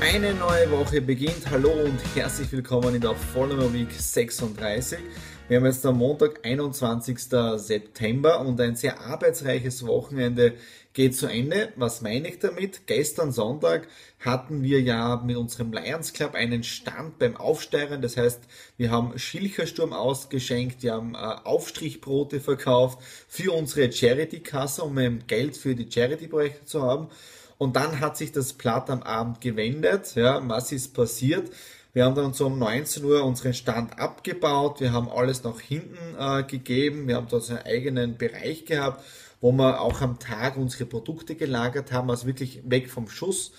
Eine neue Woche beginnt. Hallo und herzlich willkommen in der Follower Week 36. Wir haben jetzt am Montag, 21. September und ein sehr arbeitsreiches Wochenende geht zu Ende. Was meine ich damit? Gestern Sonntag hatten wir ja mit unserem Lions Club einen Stand beim Aufsteigern. Das heißt, wir haben Schilchersturm ausgeschenkt, wir haben äh, Aufstrichbrote verkauft für unsere Charity-Kasse, um Geld für die Charity-Projekte zu haben. Und dann hat sich das Blatt am Abend gewendet. Ja, was ist passiert? Wir haben dann so um 19 Uhr unseren Stand abgebaut. Wir haben alles nach hinten äh, gegeben. Wir haben dort einen eigenen Bereich gehabt, wo wir auch am Tag unsere Produkte gelagert haben, also wirklich weg vom Schuss.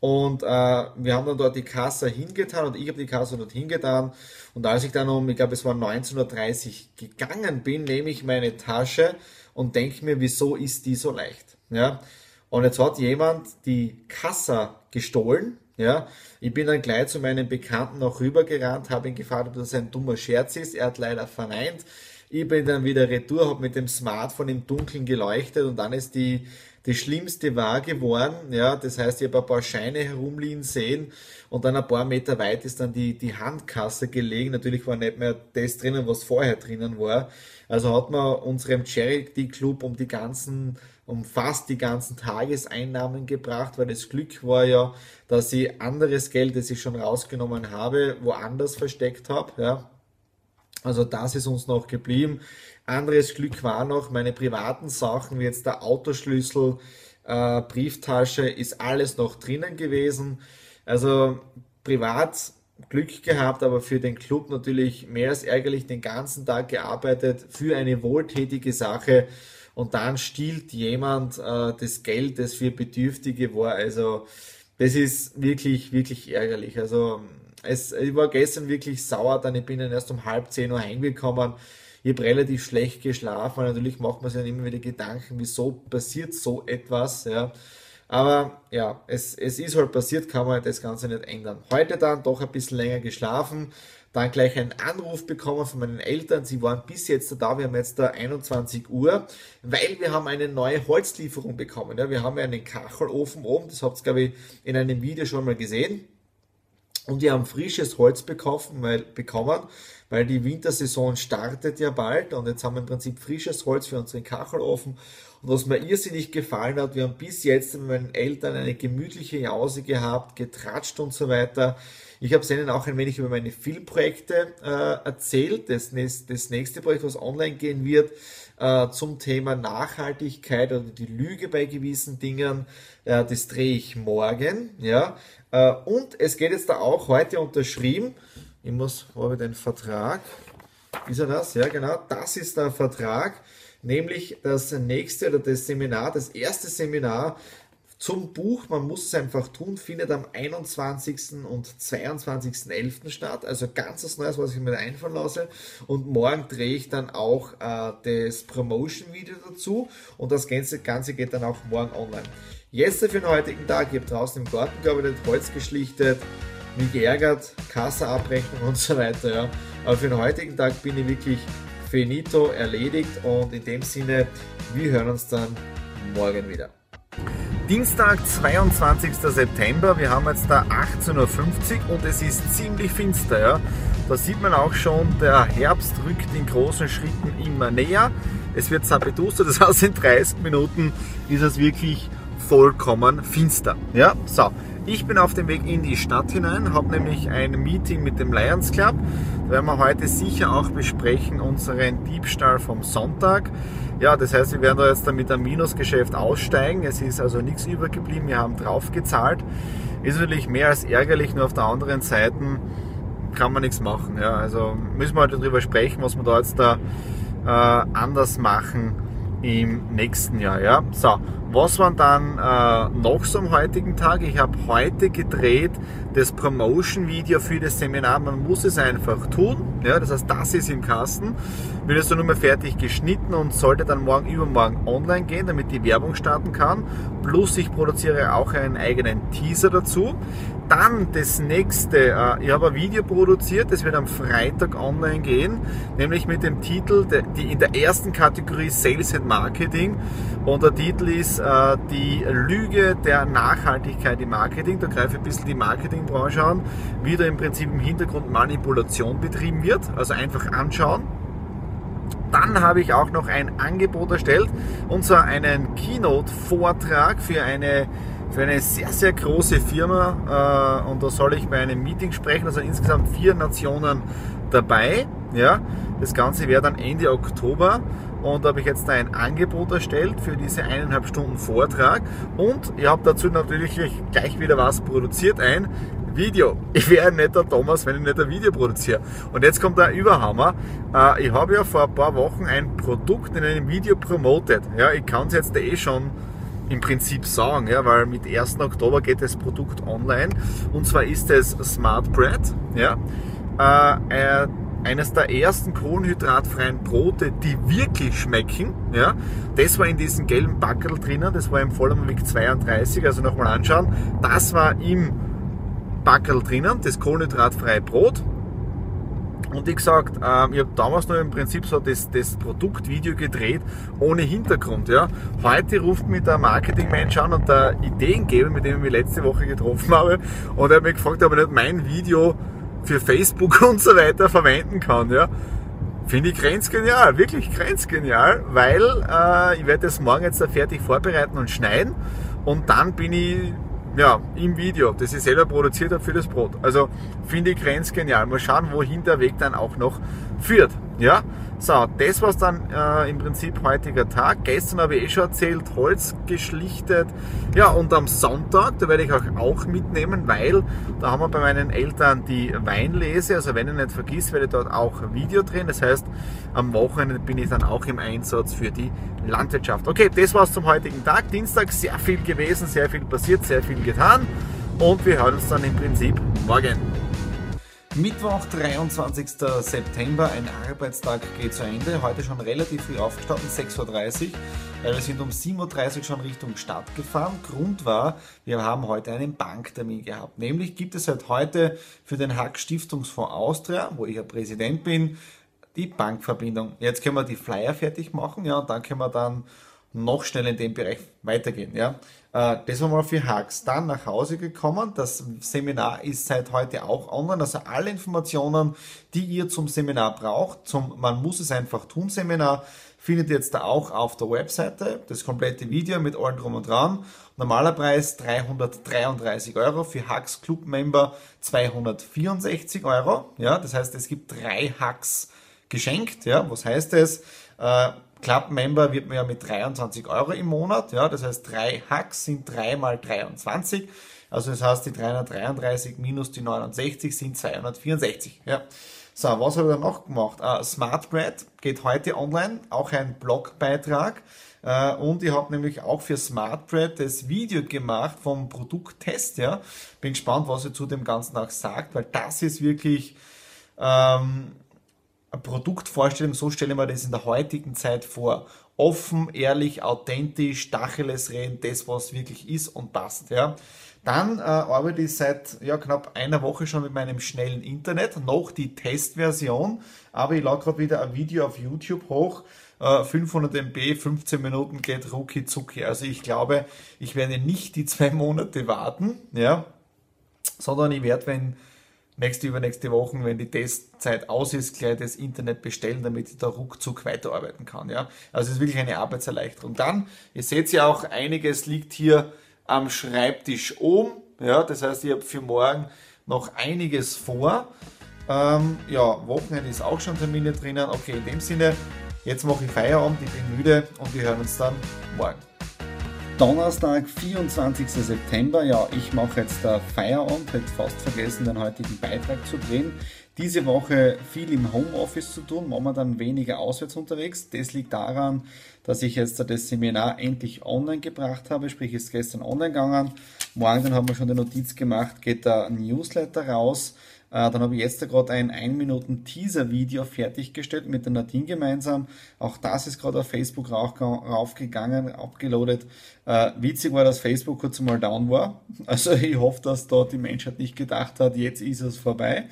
Und äh, wir haben dann dort die Kasse hingetan und ich habe die Kasse dort hingetan. Und als ich dann um, ich glaube es war 19.30 Uhr gegangen bin, nehme ich meine Tasche und denke mir, wieso ist die so leicht? Ja. Und jetzt hat jemand die Kasse gestohlen ja, ich bin dann gleich zu meinem Bekannten noch rübergerannt, habe ihn gefragt, ob das ein dummer Scherz ist. Er hat leider verneint. Ich bin dann wieder retour, habe mit dem Smartphone im Dunkeln geleuchtet und dann ist die, die schlimmste wahr geworden. Ja, das heißt, ich habe ein paar Scheine herumliegen sehen und dann ein paar Meter weit ist dann die, die Handkasse gelegen. Natürlich war nicht mehr das drinnen, was vorher drinnen war. Also hat man unserem Charity Club um die ganzen um fast die ganzen Tageseinnahmen gebracht, weil das Glück war ja, dass ich anderes Geld, das ich schon rausgenommen habe, woanders versteckt habe. Ja. Also das ist uns noch geblieben. Anderes Glück war noch meine privaten Sachen, wie jetzt der Autoschlüssel, äh, Brieftasche, ist alles noch drinnen gewesen. Also privat Glück gehabt, aber für den Club natürlich mehr als ärgerlich den ganzen Tag gearbeitet für eine wohltätige Sache und dann stiehlt jemand äh, das Geld, das für Bedürftige war. Also das ist wirklich, wirklich ärgerlich. Also es, ich war gestern wirklich sauer, dann ich bin dann erst um halb zehn Uhr heimgekommen. Ich habe relativ schlecht geschlafen. Natürlich macht man sich dann immer wieder Gedanken, wieso passiert so etwas. Ja. Aber ja, es, es ist halt passiert, kann man das Ganze nicht ändern. Heute dann doch ein bisschen länger geschlafen, dann gleich einen Anruf bekommen von meinen Eltern. Sie waren bis jetzt da, wir haben jetzt da 21 Uhr, weil wir haben eine neue Holzlieferung bekommen. Ja, wir haben ja einen Kachelofen oben, das habt ihr, glaube ich, in einem Video schon mal gesehen. Und wir haben frisches Holz bekommen, weil, bekommen, weil die Wintersaison startet ja bald und jetzt haben wir im Prinzip frisches Holz für unseren Kachelofen. Und was mir irrsinnig gefallen hat, wir haben bis jetzt mit meinen Eltern eine gemütliche Jause gehabt, getratscht und so weiter. Ich habe ihnen auch ein wenig über meine Filmprojekte äh, erzählt. Das, das nächste Projekt, was online gehen wird, äh, zum Thema Nachhaltigkeit oder die Lüge bei gewissen Dingen, äh, das drehe ich morgen. Ja? Äh, und es geht jetzt da auch heute unterschrieben. Ich muss, wo habe ich den Vertrag? Ist er das? Ja, genau. Das ist der Vertrag, nämlich das nächste oder das Seminar, das erste Seminar zum Buch, man muss es einfach tun, findet am 21. und 22.11. statt. Also ganz was Neues, was ich mir einfallen lasse. Und morgen drehe ich dann auch äh, das Promotion-Video dazu. Und das Ganze, Ganze geht dann auch morgen online. Jetzt für den heutigen Tag, ich habe draußen im Garten gearbeitet, Holz geschlichtet, mich geärgert, Kasseabrechnung und so weiter. Ja. Aber für den heutigen Tag bin ich wirklich finito erledigt und in dem Sinne, wir hören uns dann morgen wieder. Dienstag, 22. September. Wir haben jetzt da 18.50 Uhr und es ist ziemlich finster. Ja. Da sieht man auch schon, der Herbst rückt in großen Schritten immer näher. Es wird zappeduster, das heißt in 30 Minuten ist es wirklich vollkommen finster. Ja, so. Ich bin auf dem Weg in die Stadt hinein, habe nämlich ein Meeting mit dem Lions Club. Werden wir heute sicher auch besprechen unseren Diebstahl vom Sonntag. Ja, das heißt, wir werden da jetzt mit einem Minusgeschäft aussteigen. Es ist also nichts übergeblieben, wir haben drauf gezahlt. Ist natürlich mehr als ärgerlich, nur auf der anderen Seite kann man nichts machen. Ja, also müssen wir halt darüber sprechen, was wir da jetzt da äh, anders machen im nächsten Jahr. Ja? So, was war dann äh, noch so am heutigen Tag? Ich habe heute gedreht das Promotion-Video für das Seminar. Man muss es einfach tun. Ja, das heißt, das ist im Kasten. Wird dann nur mehr fertig geschnitten und sollte dann morgen übermorgen online gehen, damit die Werbung starten kann. Plus ich produziere auch einen eigenen Teaser dazu. Dann das nächste, äh, ich habe ein Video produziert, das wird am Freitag online gehen, nämlich mit dem Titel, die in der ersten Kategorie Sales and Marketing. Und der Titel ist äh, die Lüge der Nachhaltigkeit im Marketing. Da greife ich ein bisschen die Marketingbranche an, wie da im Prinzip im Hintergrund Manipulation betrieben wird. Also einfach anschauen. Dann habe ich auch noch ein Angebot erstellt, und zwar einen Keynote-Vortrag für eine für eine sehr, sehr große Firma äh, und da soll ich bei einem Meeting sprechen, also insgesamt vier Nationen dabei. Ja, das Ganze wäre dann Ende Oktober und habe ich jetzt ein Angebot erstellt für diese eineinhalb Stunden Vortrag und ich habe dazu natürlich gleich wieder was produziert, ein Video. Ich wäre nicht der Thomas, wenn ich nicht ein Video produziere. Und jetzt kommt der Überhammer. Äh, ich habe ja vor ein paar Wochen ein Produkt in einem Video promotet. Ja, ich kann es jetzt eh schon im Prinzip sagen, ja, weil mit 1. Oktober geht das Produkt online und zwar ist es Smart Bread, ja, äh, eines der ersten kohlenhydratfreien Brote, die wirklich schmecken, ja, das war in diesem gelben Backel drinnen, das war im Vollmilch 32, also nochmal anschauen, das war im Backel drinnen, das kohlenhydratfreie Brot, und wie gesagt, ähm, ich habe damals noch im Prinzip so das, das Produktvideo gedreht, ohne Hintergrund. Ja. Heute ruft mich der Marketingmensch an und der Ideengeber, mit dem ich mich letzte Woche getroffen habe, und er hat mich gefragt, ob er nicht mein Video für Facebook und so weiter verwenden kann. Ja. Finde ich grenzgenial, wirklich grenzgenial, weil äh, ich werde das morgen jetzt da fertig vorbereiten und schneiden und dann bin ich ja, im Video, das ich selber produziert habe für das Brot. Also finde ich grenzgenial. Mal schauen, wohin der Weg dann auch noch führt. Ja, so, das war dann äh, im Prinzip heutiger Tag. Gestern habe ich eh schon erzählt, Holz geschlichtet. Ja, und am Sonntag, da werde ich auch, auch mitnehmen, weil da haben wir bei meinen Eltern die Weinlese. Also wenn ich nicht vergisst, werde ich dort auch Video drehen. Das heißt, am Wochenende bin ich dann auch im Einsatz für die Landwirtschaft. Okay, das war's zum heutigen Tag. Dienstag sehr viel gewesen, sehr viel passiert, sehr viel getan. Und wir hören uns dann im Prinzip morgen. Mittwoch, 23. September, ein Arbeitstag geht zu Ende. Heute schon relativ früh aufgestanden, 6.30 Uhr, weil wir sind um 7.30 Uhr schon Richtung Stadt gefahren. Grund war, wir haben heute einen Banktermin gehabt. Nämlich gibt es halt heute für den Hack Stiftungsfonds Austria, wo ich ja Präsident bin, die Bankverbindung. Jetzt können wir die Flyer fertig machen, ja, und dann können wir dann noch schnell in dem Bereich weitergehen. Ja. Äh, das war mal für Hacks. Dann nach Hause gekommen. Das Seminar ist seit heute auch online. Also alle Informationen, die ihr zum Seminar braucht, zum Man muss es einfach tun Seminar, findet ihr jetzt da auch auf der Webseite. Das komplette Video mit allen drum und dran. Normaler Preis 333 Euro, für Hacks Club Member 264 Euro. Ja, das heißt, es gibt drei Hacks geschenkt. Ja, was heißt das? Club-Member wird man ja mit 23 Euro im Monat. Ja, das heißt, drei Hacks sind 3 mal 23. Also das heißt, die 333 minus die 69 sind 264. Ja. So, was habe ich dann noch gemacht? Uh, Smartbread geht heute online, auch ein Blogbeitrag. Uh, und ich habe nämlich auch für Smartbread das Video gemacht vom Produkttest. Ja. Bin gespannt, was ihr zu dem Ganzen auch sagt, weil das ist wirklich ähm, Produktvorstellung, so stellen wir das in der heutigen Zeit vor. Offen, ehrlich, authentisch, Dacheles reden, das was wirklich ist und passt. Ja. Dann äh, arbeite ich seit ja, knapp einer Woche schon mit meinem schnellen Internet, noch die Testversion, aber ich lade gerade wieder ein Video auf YouTube hoch, äh, 500 MB, 15 Minuten geht rucki zucki. Also ich glaube, ich werde nicht die zwei Monate warten, ja, sondern ich werde, wenn nächste, übernächste Wochen, wenn die Testzeit aus ist, gleich das Internet bestellen, damit ich da ruckzuck weiterarbeiten kann. Ja? Also es ist wirklich eine Arbeitserleichterung. Dann, ihr seht ja auch, einiges liegt hier am Schreibtisch oben. Ja? Das heißt, ich habe für morgen noch einiges vor. Ähm, ja, Wochenende ist auch schon Termine drinnen. Okay, in dem Sinne, jetzt mache ich Feierabend, ich bin müde und wir hören uns dann morgen. Donnerstag, 24. September. Ja, ich mache jetzt Feierabend. Hätte fast vergessen, den heutigen Beitrag zu drehen. Diese Woche viel im Homeoffice zu tun, momentan weniger auswärts unterwegs. Das liegt daran, dass ich jetzt das Seminar endlich online gebracht habe, sprich ist gestern online gegangen. Morgen dann haben wir schon die Notiz gemacht, geht der Newsletter raus. Äh, dann habe ich jetzt gerade ein 1 Minuten Teaser-Video fertiggestellt mit der Nadine gemeinsam. Auch das ist gerade auf Facebook raufgegangen, abgeloadet. Äh, witzig war, dass Facebook kurz mal down war. Also ich hoffe, dass da die Menschheit nicht gedacht hat, jetzt ist es vorbei.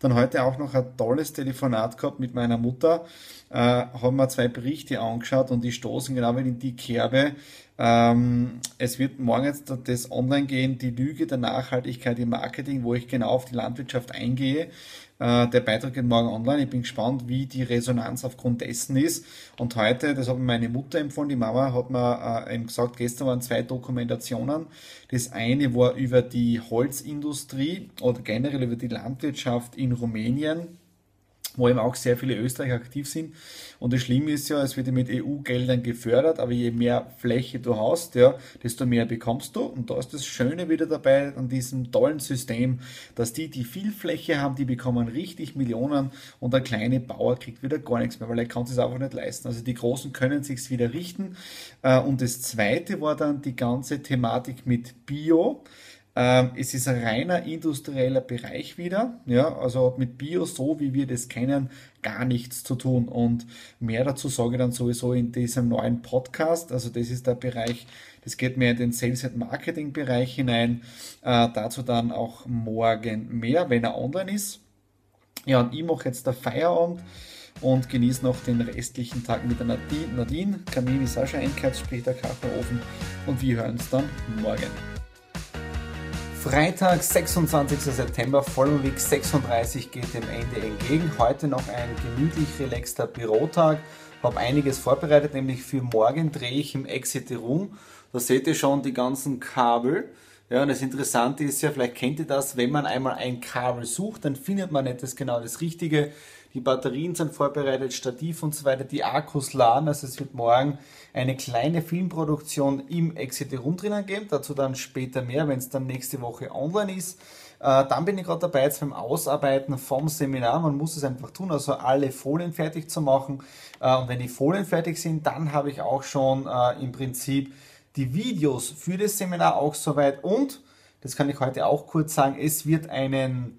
Dann heute auch noch ein tolles Telefonat gehabt mit meiner Mutter. Äh, haben wir zwei Berichte angeschaut und die stoßen genau in die Kerbe. Ähm, es wird morgen jetzt das online gehen, die Lüge der Nachhaltigkeit im Marketing, wo ich genau auf die Landwirtschaft eingehe. Äh, der Beitrag geht morgen online. Ich bin gespannt, wie die Resonanz aufgrund dessen ist. Und heute, das hat mir meine Mutter empfohlen, die Mama hat mir äh, eben gesagt, gestern waren zwei Dokumentationen. Das eine war über die Holzindustrie oder generell über die Landwirtschaft in Rumänien wo eben auch sehr viele Österreicher aktiv sind. Und das Schlimme ist ja, es wird ja mit EU-Geldern gefördert, aber je mehr Fläche du hast, ja, desto mehr bekommst du. Und da ist das Schöne wieder dabei an diesem tollen System, dass die, die viel Fläche haben, die bekommen richtig Millionen und der kleine Bauer kriegt wieder gar nichts mehr, weil er kann es einfach nicht leisten. Also die Großen können sich's wieder richten. Äh, und das zweite war dann die ganze Thematik mit Bio. Ähm, es ist ein reiner industrieller Bereich wieder, ja, also mit Bio, so wie wir das kennen, gar nichts zu tun. Und mehr dazu sage ich dann sowieso in diesem neuen Podcast. Also das ist der Bereich, das geht mehr in den Sales and Marketing Bereich hinein. Äh, dazu dann auch morgen mehr, wenn er online ist. Ja, und ich mache jetzt der Feierabend und genieße noch den restlichen Tag mit der Nadine. Nadine Kamin ist auch schon eingeheizt, sprich der Kachelofen. Und wir hören uns dann morgen. Freitag, 26. September, Vollmondweg 36 geht dem Ende entgegen. Heute noch ein gemütlich relaxter Bürotag. Habe einiges vorbereitet, nämlich für morgen drehe ich im Exit Room. Da seht ihr schon die ganzen Kabel. Ja, und das Interessante ist ja, vielleicht kennt ihr das, wenn man einmal ein Kabel sucht, dann findet man nicht das genau das Richtige. Die Batterien sind vorbereitet, Stativ und so weiter, die Akkus laden. Also es wird morgen eine kleine Filmproduktion im Exit Room drinnen geben. Dazu dann später mehr, wenn es dann nächste Woche online ist. Äh, dann bin ich gerade dabei jetzt beim Ausarbeiten vom Seminar. Man muss es einfach tun, also alle Folien fertig zu machen. Äh, und wenn die Folien fertig sind, dann habe ich auch schon äh, im Prinzip die Videos für das Seminar auch soweit. Und, das kann ich heute auch kurz sagen, es wird einen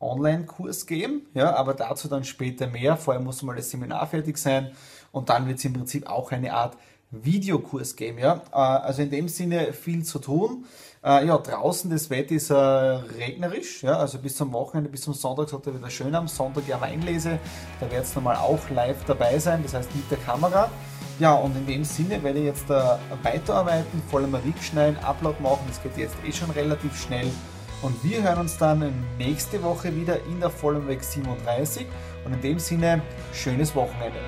Online-Kurs geben, ja, aber dazu dann später mehr. Vorher muss mal das Seminar fertig sein und dann wird es im Prinzip auch eine Art Videokurs geben. Ja. Äh, also in dem Sinne viel zu tun. Äh, ja, draußen das Wetter ist äh, regnerisch, ja, also bis zum Wochenende, bis zum Sonntag sollte wieder schön am Sonntag ja Einlese. Da wird es nochmal auch live dabei sein, das heißt mit der Kamera. Ja, und in dem Sinne werde ich jetzt weiterarbeiten, voll einmal schneiden, Upload machen, das geht jetzt eh schon relativ schnell. Und wir hören uns dann nächste Woche wieder in der Vollen Weg 37. Und in dem Sinne, schönes Wochenende.